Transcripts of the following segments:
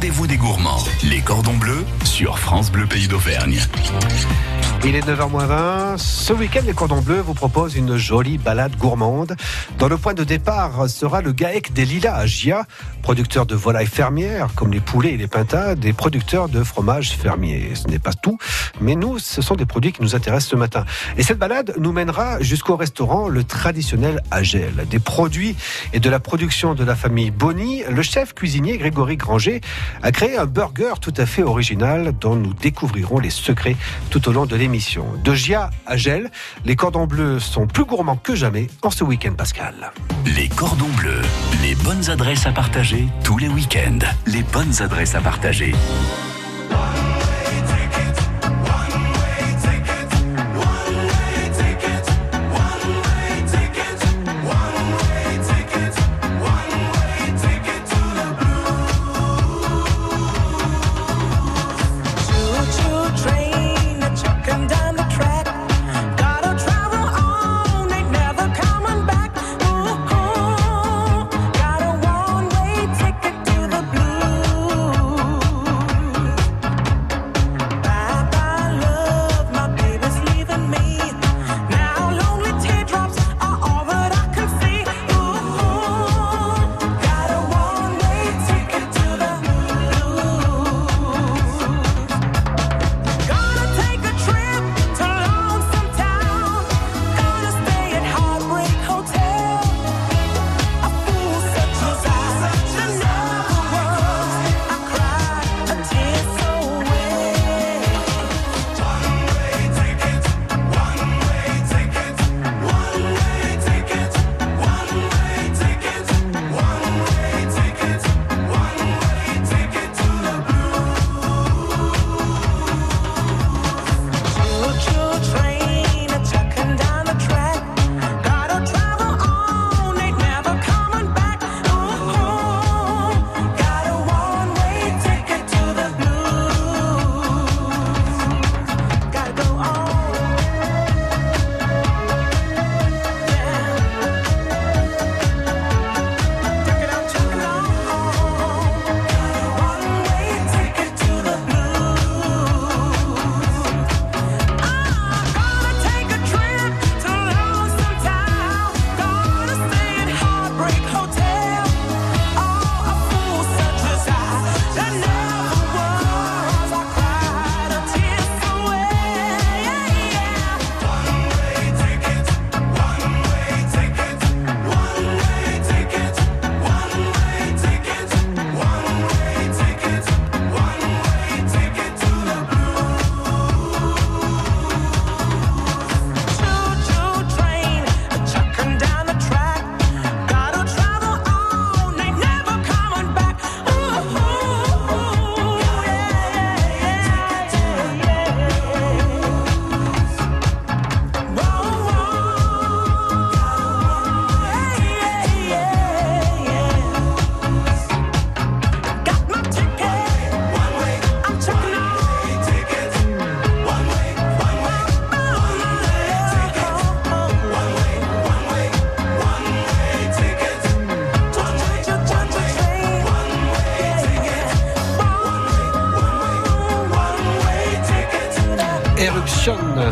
rendez-vous des gourmands. Les cordons bleus sur France Bleu Pays d'Auvergne. Il est 9h20. Ce week-end, les Cordons Bleus vous proposent une jolie balade gourmande. Dans le point de départ sera le GAEC des Lilas à Gia, producteur de volailles fermières comme les poulets et les pintades, et producteur de fromages fermiers. Ce n'est pas tout, mais nous, ce sont des produits qui nous intéressent ce matin. Et cette balade nous mènera jusqu'au restaurant le traditionnel Agel. Des produits et de la production de la famille Bonny, le chef cuisinier Grégory Granger a créé un burger tout à fait original dont nous découvrirons les secrets tout au long de l'émission. De Gia à Gel, les cordons bleus sont plus gourmands que jamais en ce week-end pascal. Les cordons bleus, les bonnes adresses à partager tous les week-ends. Les bonnes adresses à partager.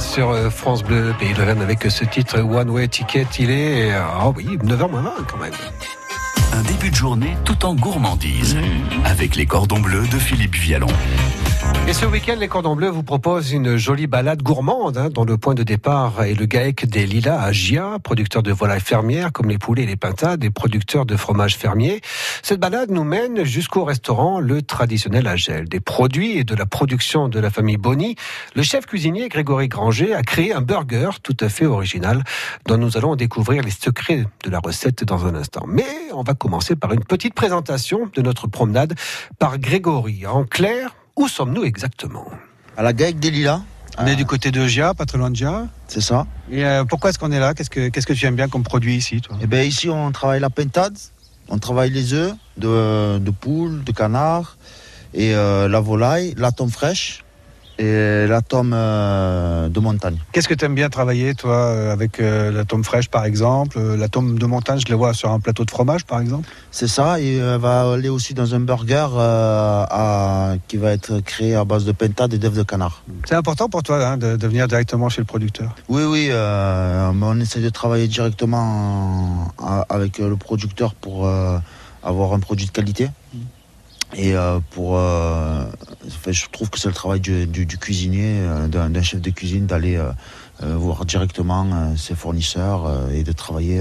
Sur euh, France Bleu Pays de Rennes avec ce titre One Way Ticket. Il est, ah oui, 9h moins 20 quand même. Un début de journée tout en gourmandise mmh. avec les cordons bleus de Philippe Vialon. Et ce week-end, les Cordons Bleus vous proposent une jolie balade gourmande hein, dont le point de départ est le GAEC des Lilas à Gia, producteur de volailles fermières comme les poulets et les pintades et producteur de fromages fermiers. Cette balade nous mène jusqu'au restaurant Le Traditionnel à Gel. Des produits et de la production de la famille Bonny, le chef cuisinier Grégory Granger a créé un burger tout à fait original dont nous allons découvrir les secrets de la recette dans un instant. Mais on va commencer par une petite présentation de notre promenade par Grégory. En clair, où sommes-nous exactement? À la GAEC des Lilas. On est du côté de Gia, pas très loin de Gia. C'est ça. Et euh, pourquoi est-ce qu'on est là? Qu'est-ce que tu aimes bien comme produit ici, toi? Eh bien, ici, on travaille la pentade, on travaille les œufs de, de poule, de canard, et euh, la volaille, la tombe fraîche. Et la tome euh, de montagne. Qu'est-ce que tu aimes bien travailler, toi, euh, avec euh, la tome fraîche, par exemple? Euh, La tome de montagne, je les vois sur un plateau de fromage, par exemple? C'est ça, et elle va aller aussi dans un burger euh, à- qui va être créé à base de pentade et d'œufs de canard. C'est important pour toi hein, de, de venir directement chez le producteur? Oui, oui, euh, on essaie de travailler directement avec le producteur pour euh, avoir un produit de qualité. Et euh, pour, euh, je trouve que c'est le travail du, cuisinier, euh, d'un chef de cuisine, d'aller voir directement ses fournisseurs et de travailler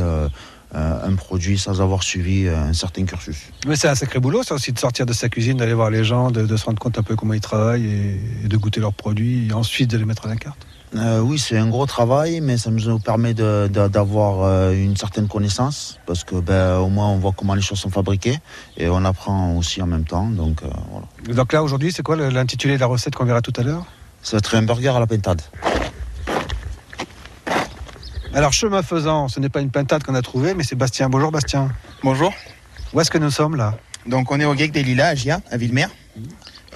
un produit sans avoir suivi un certain cursus. Mais c'est un sacré boulot, ça aussi, de sortir de sa cuisine, d'aller voir les gens, de, se rendre compte un peu comment ils travaillent et de goûter leurs produits, et ensuite de les mettre à la carte. Euh, oui, c'est un gros travail, mais ça nous permet de- de- d'avoir euh, une certaine connaissance, parce que ben, au moins on voit comment les choses sont fabriquées et on apprend aussi en même temps. Donc euh, voilà. Donc là, aujourd'hui, c'est quoi l'intitulé de la recette qu'on verra tout à l'heure? Ça va être un burger à la pentade. Alors, chemin faisant, ce n'est pas une pintade qu'on a trouvée, mais c'est Bastien. Bonjour Bastien. Bonjour. Où est-ce que nous sommes là? Donc on est au GEC des Lilas à Gia, à Villemer.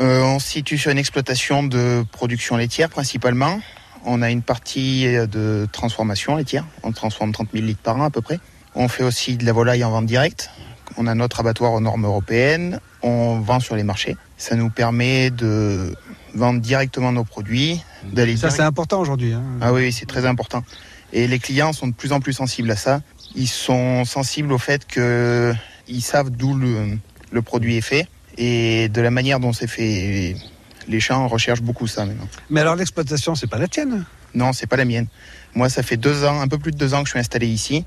Euh, on se situe sur une exploitation de production laitière principalement. On a une partie euh, de transformation laitière. On transforme 30 000 litres par an à peu près. On fait aussi de la volaille en vente directe. On a notre abattoir aux normes européennes. On vend sur les marchés. Ça nous permet de vendre directement nos produits, d'aller Ça, direct- c'est important aujourd'hui. hein. Ah oui, c'est très important. Et les clients sont de plus en plus sensibles à ça. Ils sont sensibles au fait que ils savent d'où le, le produit est fait et de la manière dont c'est fait. Les champs recherchent beaucoup ça maintenant. Mais alors, l'exploitation, c'est pas la tienne? Non, c'est pas la mienne. Moi, ça fait deux ans, un peu plus de deux ans que je suis installé ici.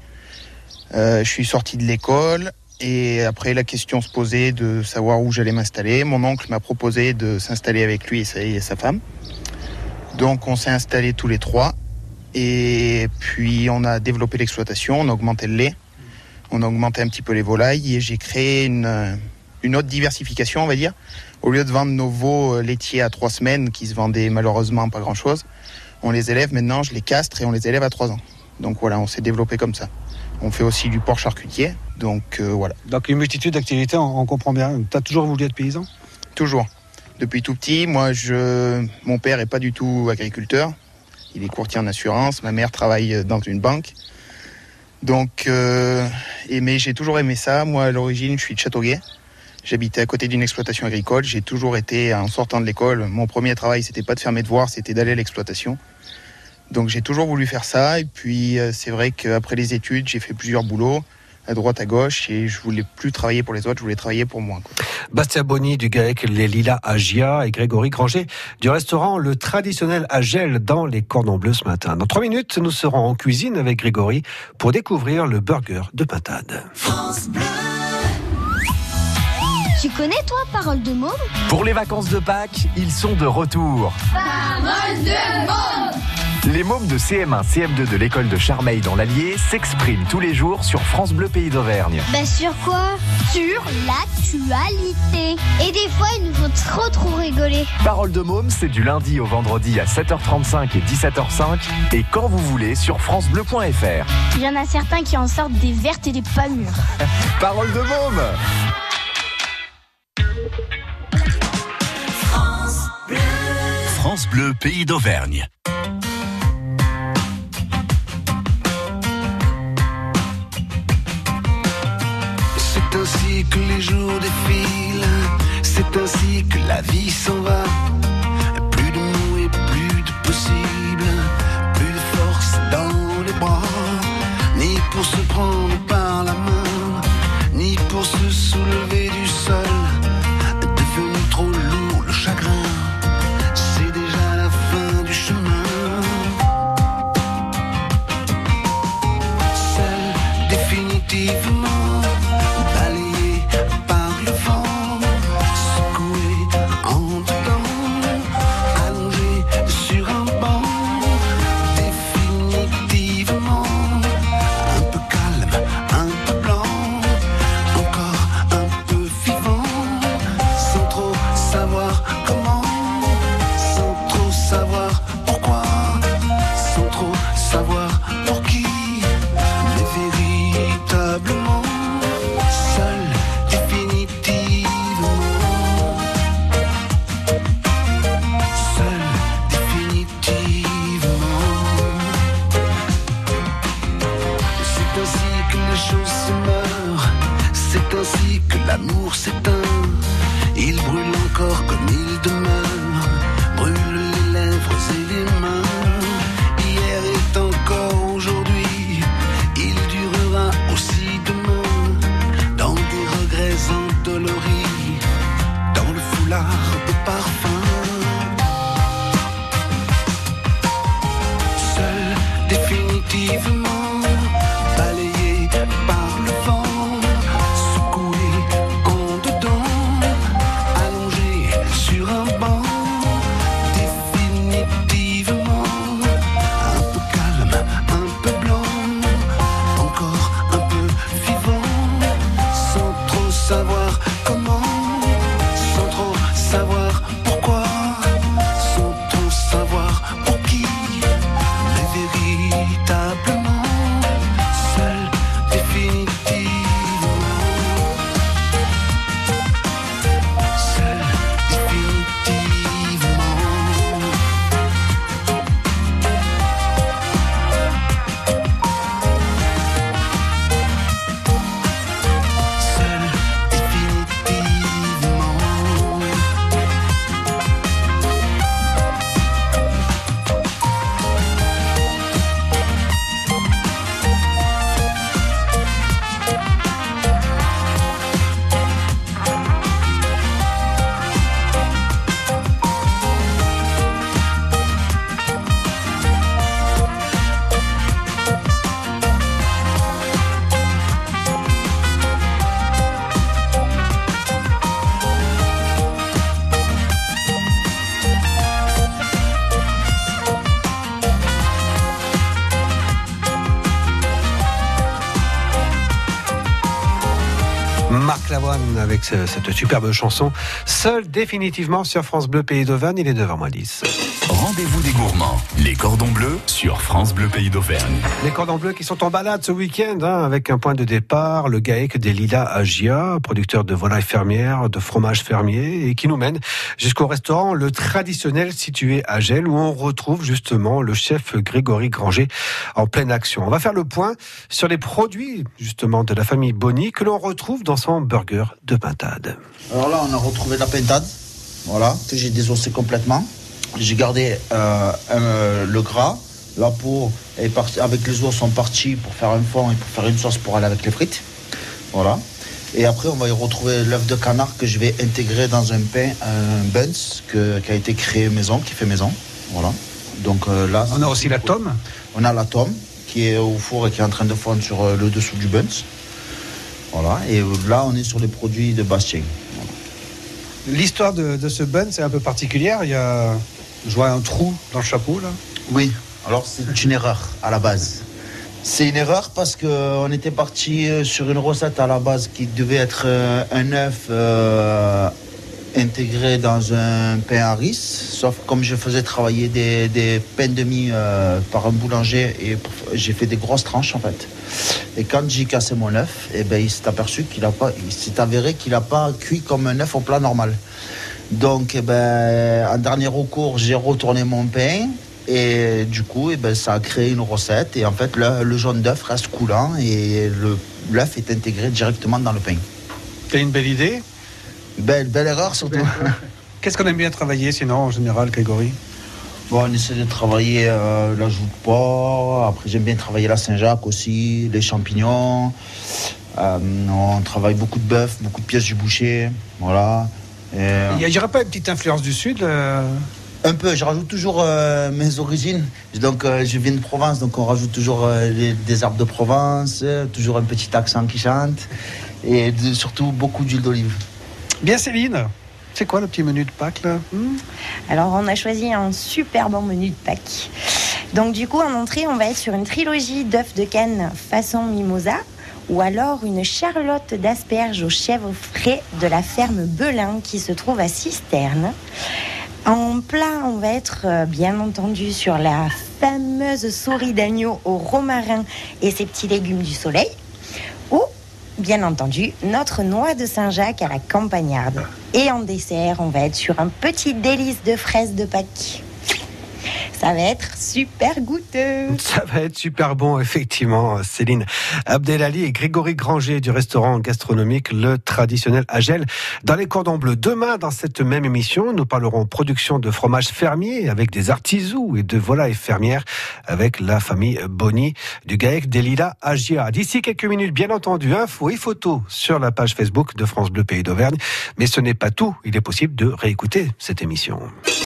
Euh, je suis sorti de l'école et après la question se posait de savoir où j'allais m'installer. Mon oncle m'a proposé de s'installer avec lui et sa, et sa femme. Donc on s'est installés tous les trois et puis on a développé l'exploitation, on a augmenté le lait, on a augmenté un petit peu les volailles et j'ai créé une, une autre diversification, on va dire. Au lieu de vendre nos veaux euh, laitiers à trois semaines qui se vendaient malheureusement pas grand-chose, on les élève maintenant, je les castre et on les élève à 3 ans. Donc voilà, on s'est développé comme ça. On fait aussi du porc charcutier, donc euh, voilà, Donc, une multitude d'activités, on, on comprend bien. Tu as toujours voulu être paysan? Toujours. Depuis tout petit, moi, je, mon père est pas du tout agriculteur. Il est courtier en assurance. Ma mère travaille dans une banque. Donc, euh, et, mais j'ai toujours aimé ça. Moi, à l'origine, je suis de Châteauguay. J'habitais à côté d'une exploitation agricole. J'ai toujours été, en sortant de l'école, mon premier travail, c'était pas de faire mes devoirs, c'était d'aller à l'exploitation. Donc, j'ai toujours voulu faire ça. Et puis, euh, c'est vrai qu'après les études, j'ai fait plusieurs boulots, à droite, à gauche, et je voulais plus travailler pour les autres, je voulais travailler pour moi. quoi. Bastien Bonny du GAEC Les Lilas à Gia et Grégory Granger du restaurant Le Traditionnel à Gel dans les Cordons Bleus ce matin. Dans trois minutes, nous serons en cuisine avec Grégory pour découvrir le burger de pintade. Tu connais toi Parole de môme? Pour les vacances de Pâques, ils sont de retour. Les mômes de CM1, CM2 de l'école de Charmeil dans l'Allier s'expriment tous les jours sur France Bleu Pays d'Auvergne. Bah sur quoi? Sur l'actualité. Et des fois ils nous font trop trop rigoler. Parole de môme, c'est du lundi au vendredi à 7h35 et 17h05 et quand vous voulez sur francebleu.fr. Il y en a certains qui en sortent des vertes et des pas mûres. Parole de môme C'est ainsi que les jours défilent, c'est ainsi que la vie s'en va. Marc Lavoine avec ce- cette superbe chanson. Seul définitivement sur France Bleu Pays d'Auvergne, il est 9h10. Rendez-vous des gourmands, les cordons bleus sur France Bleu Pays d'Auvergne. Les cordons bleus qui sont en balade ce week-end, hein, avec un point de départ, le GAEC des Lilas à Gia, producteur de volailles fermières, de fromage fermier, et qui nous mène jusqu'au restaurant Le Traditionnel situé à Gel, où on retrouve justement le chef Grégory Granger en pleine action. On va faire le point sur les produits justement de la famille Bonny que l'on retrouve dans son burger de pintade. Alors là, on a retrouvé la pintade, voilà, que j'ai désossé complètement. J'ai gardé euh, un- le gras, la peau est partie, avec les os sont partis pour faire un fond et pour faire une sauce pour aller avec les frites. Voilà. Et après, on va y retrouver l'œuf de canard que je vais intégrer dans un pain, un buns que- qui a été créé maison, qui fait maison. Voilà. Donc euh, là, On a aussi la tome. on a la tome qui est au four et qui est en train de fondre sur euh, le dessous du buns. Voilà. Et là, on est sur les produits de Bastien. L'histoire de, de ce bun, c'est un peu particulière. Il y a, je vois un trou dans le chapeau là. Oui, alors c'est une erreur à la base. C'est une erreur parce qu'on était parti euh, sur une recette à la base qui devait être euh, un œuf euh, intégré dans un pain à riz. Sauf comme je faisais travailler des, pains de mie euh, par un boulanger et j'ai fait des grosses tranches en fait. Et quand j'ai cassé mon œuf, eh ben, il s'est aperçu qu'il a pas, il avéré qu'il n'a pas cuit comme un œuf au plat normal. Donc, eh ben, en dernier recours, j'ai retourné mon pain. Et du coup, eh ben, ça a créé une recette. Et en fait, le, jaune d'œuf reste coulant et l'œuf est intégré directement dans le pain. T'as une belle idée? Belle, belle erreur surtout. Qu'est-ce qu'on aime bien travailler sinon en général, Grégory? Bon, on essaie de travailler euh, la joue de porc. Après, j'aime bien travailler la Saint-Jacques aussi, les champignons. Euh, on travaille beaucoup de bœuf, beaucoup de pièces du boucher. Voilà. Et, Il n'y aurait pas une petite influence du Sud euh, Un peu, je rajoute toujours euh, mes origines. Donc, euh, je viens de Provence, donc on rajoute toujours euh, les- des arbres de Provence, euh, toujours un petit accent qui chante, et de- surtout beaucoup d'huile d'olive. Bien Céline, c'est quoi le petit menu de Pâques là Hmm Alors, on a choisi un super bon menu de Pâques. Donc, du coup, en entrée, on va être sur une trilogie d'œufs de canne façon mimosa ou alors une charlotte d'asperges aux chèvres frais de la ferme Belin qui se trouve à Cisterne. En plat, on va être euh, bien entendu sur la fameuse souris d'agneau au romarin et ses petits légumes du soleil. Bien entendu, notre noix de Saint-Jacques à la campagnarde. Et en dessert, on va être sur un petit délice de fraises de Pâques. Ça va être super goûteux. Ça va être super bon, effectivement, Céline. Abdelali et Grégory Granger du restaurant gastronomique Le Traditionnel Agel dans les cordons bleus. Demain, dans cette même émission, nous parlerons production de fromage fermier avec des artisous et de volailles fermières avec la famille Bonny du GAEC des Lilas Agia. D'ici quelques minutes, bien entendu, infos et photos sur la page Facebook de France Bleu Pays d'Auvergne. Mais ce n'est pas tout. Il est possible de réécouter cette émission.